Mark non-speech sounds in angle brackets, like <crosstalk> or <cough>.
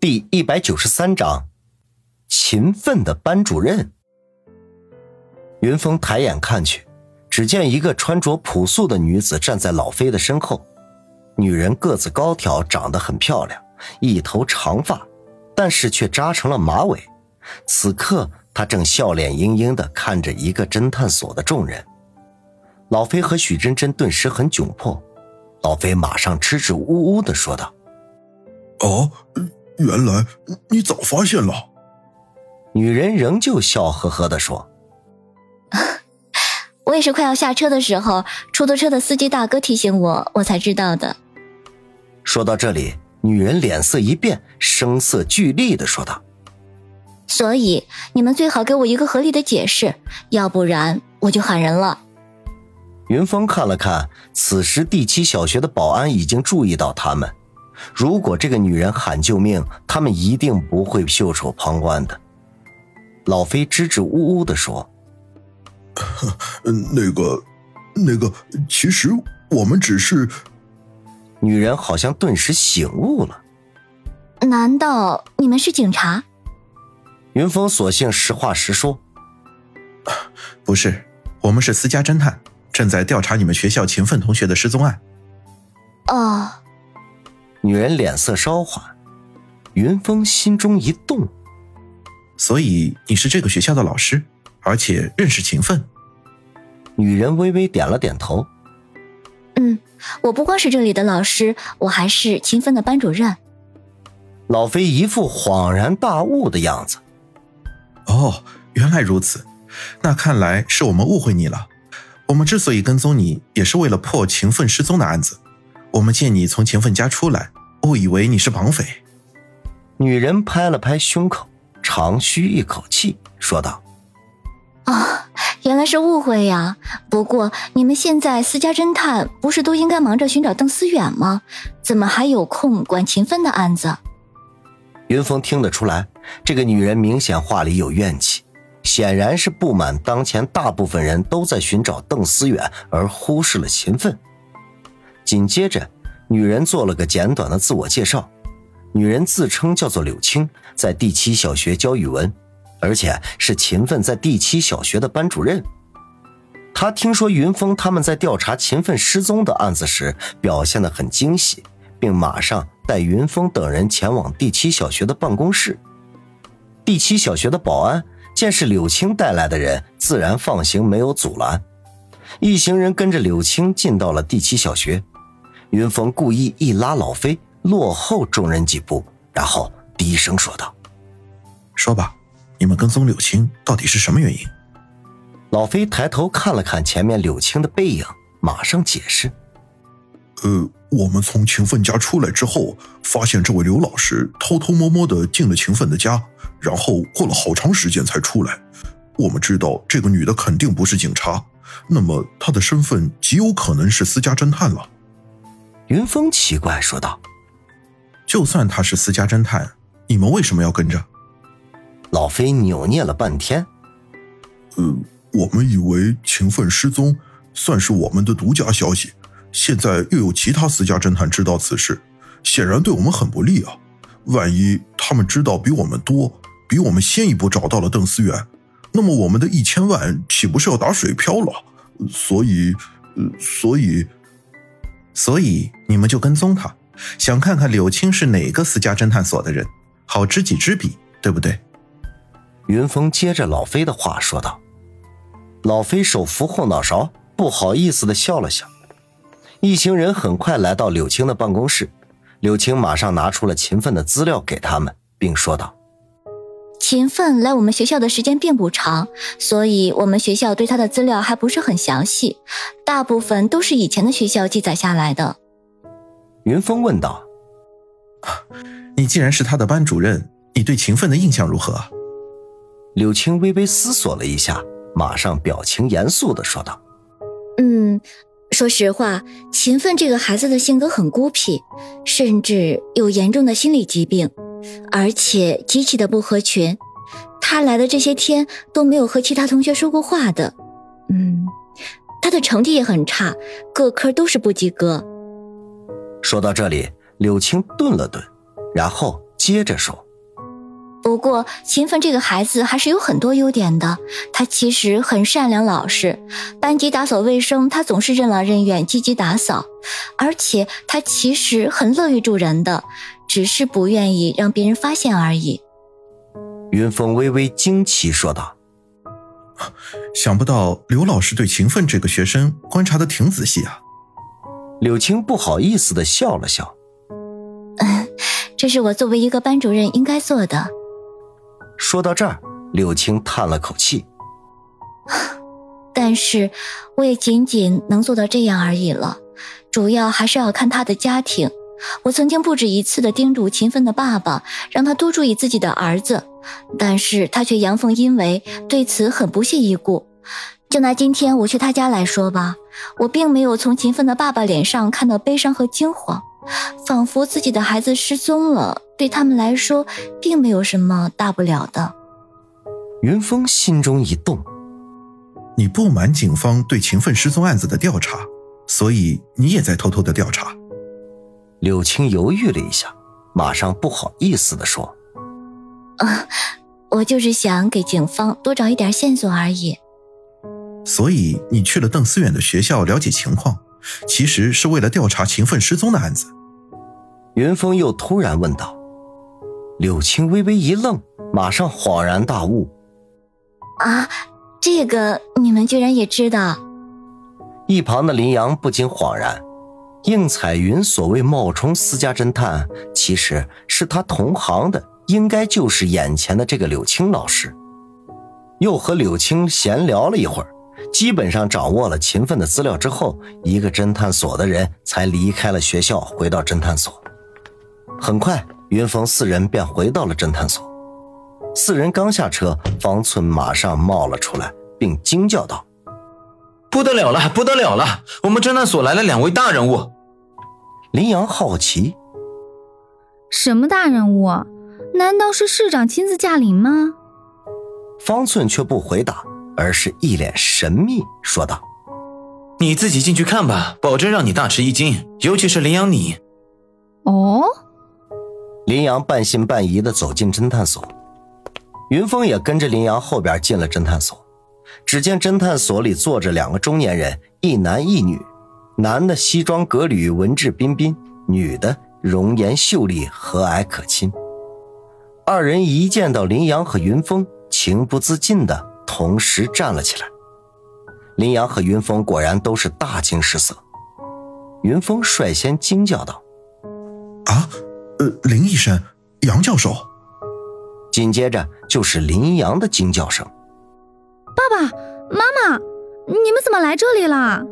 第一百九十三章，勤奋的班主任。云峰抬眼看去，只见一个穿着朴素的女子站在老飞的身后。女人个子高挑，长得很漂亮，一头长发，但是却扎成了马尾。此刻，她正笑脸盈盈的看着一个侦探所的众人。老飞和许真真顿时很窘迫。老飞马上支支吾吾的说道：“哦。”原来你早发现了。女人仍旧笑呵呵的说：“ <laughs> 我也是快要下车的时候，出租车的司机大哥提醒我，我才知道的。”说到这里，女人脸色一变，声色俱厉的说道：“所以你们最好给我一个合理的解释，要不然我就喊人了。”云峰看了看，此时第七小学的保安已经注意到他们。如果这个女人喊救命，他们一定不会袖手旁观的。老飞支支吾吾的说：“ <laughs> 那个，那个，其实我们只是……”女人好像顿时醒悟了。难道你们是警察？云峰索性实话实说：“ <laughs> 不是，我们是私家侦探，正在调查你们学校勤奋同学的失踪案。”哦。女人脸色稍缓，云峰心中一动。所以你是这个学校的老师，而且认识秦奋。女人微微点了点头。嗯，我不光是这里的老师，我还是勤奋的班主任。老飞一副恍然大悟的样子。哦，原来如此，那看来是我们误会你了。我们之所以跟踪你，也是为了破勤奋失踪的案子。我们见你从勤奋家出来，误以为你是绑匪。女人拍了拍胸口，长吁一口气，说道：“啊，原来是误会呀。不过你们现在私家侦探不是都应该忙着寻找邓思远吗？怎么还有空管秦奋的案子？”云峰听得出来，这个女人明显话里有怨气，显然是不满当前大部分人都在寻找邓思远，而忽视了秦奋。紧接着，女人做了个简短的自我介绍。女人自称叫做柳青，在第七小学教语文，而且是勤奋在第七小学的班主任。她听说云峰他们在调查勤奋失踪的案子时，表现得很惊喜，并马上带云峰等人前往第七小学的办公室。第七小学的保安见是柳青带来的人，自然放行，没有阻拦。一行人跟着柳青进到了第七小学。云峰故意一拉老飞，落后众人几步，然后低声说道：“说吧，你们跟踪柳青到底是什么原因？”老飞抬头看了看前面柳青的背影，马上解释：“呃，我们从秦奋家出来之后，发现这位刘老师偷偷摸摸的进了秦奋的家，然后过了好长时间才出来。我们知道这个女的肯定不是警察，那么她的身份极有可能是私家侦探了。”云峰奇怪说道：“就算他是私家侦探，你们为什么要跟着？”老飞扭捏了半天：“呃，我们以为秦奋失踪算是我们的独家消息，现在又有其他私家侦探知道此事，显然对我们很不利啊！万一他们知道比我们多，比我们先一步找到了邓思远，那么我们的一千万岂不是要打水漂了？所以，呃，所以。”所以你们就跟踪他，想看看柳青是哪个私家侦探所的人，好知己知彼，对不对？云峰接着老飞的话说道。老飞手扶后脑勺，不好意思的笑了笑。一行人很快来到柳青的办公室，柳青马上拿出了勤奋的资料给他们，并说道。勤奋来我们学校的时间并不长，所以我们学校对他的资料还不是很详细，大部分都是以前的学校记载下来的。云峰问道：“你既然是他的班主任，你对勤奋的印象如何？”柳青微微思索了一下，马上表情严肃的说道：“嗯，说实话，勤奋这个孩子的性格很孤僻，甚至有严重的心理疾病。”而且极其的不合群，他来的这些天都没有和其他同学说过话的。嗯，他的成绩也很差，各科都是不及格。说到这里，柳青顿了顿，然后接着说。不过，秦奋这个孩子还是有很多优点的。他其实很善良老实，班级打扫卫生，他总是任劳任怨，积极打扫。而且他其实很乐于助人的，只是不愿意让别人发现而已。云峰微微惊奇说道：“ <laughs> 想不到刘老师对秦奋这个学生观察的挺仔细啊。”柳青不好意思的笑了笑：“嗯，<laughs> 这是我作为一个班主任应该做的。”说到这儿，柳青叹了口气。<laughs> 但是，我也仅仅能做到这样而已了。主要还是要看他的家庭。我曾经不止一次的叮嘱勤奋的爸爸，让他多注意自己的儿子，但是他却阳奉阴违，对此很不屑一顾。就拿今天我去他家来说吧，我并没有从勤奋的爸爸脸上看到悲伤和惊慌，仿佛自己的孩子失踪了。对他们来说，并没有什么大不了的。云峰心中一动，你不满警方对勤奋失踪案子的调查，所以你也在偷偷的调查。柳青犹豫了一下，马上不好意思的说：“啊，我就是想给警方多找一点线索而已。所以你去了邓思远的学校了解情况，其实是为了调查秦奋失踪的案子。”云峰又突然问道。柳青微微一愣，马上恍然大悟：“啊，这个你们居然也知道？”一旁的林阳不禁恍然：应彩云所谓冒充私家侦探，其实是他同行的，应该就是眼前的这个柳青老师。又和柳青闲聊了一会儿，基本上掌握了秦奋的资料之后，一个侦探所的人才离开了学校，回到侦探所。很快。云峰四人便回到了侦探所。四人刚下车，方寸马上冒了出来，并惊叫道：“不得了了，不得了了！我们侦探所来了两位大人物。”林阳好奇：“什么大人物？难道是市长亲自驾临吗？”方寸却不回答，而是一脸神秘说道：“你自己进去看吧，保证让你大吃一惊，尤其是林阳你。”哦。林阳半信半疑的走进侦探所，云峰也跟着林阳后边进了侦探所。只见侦探所里坐着两个中年人，一男一女。男的西装革履，文质彬彬；女的容颜秀丽，和蔼可亲。二人一见到林阳和云峰，情不自禁的同时站了起来。林阳和云峰果然都是大惊失色。云峰率先惊叫道：“啊！”呃，林医生，杨教授。紧接着就是林阳的惊叫声：“怎么来这里了？”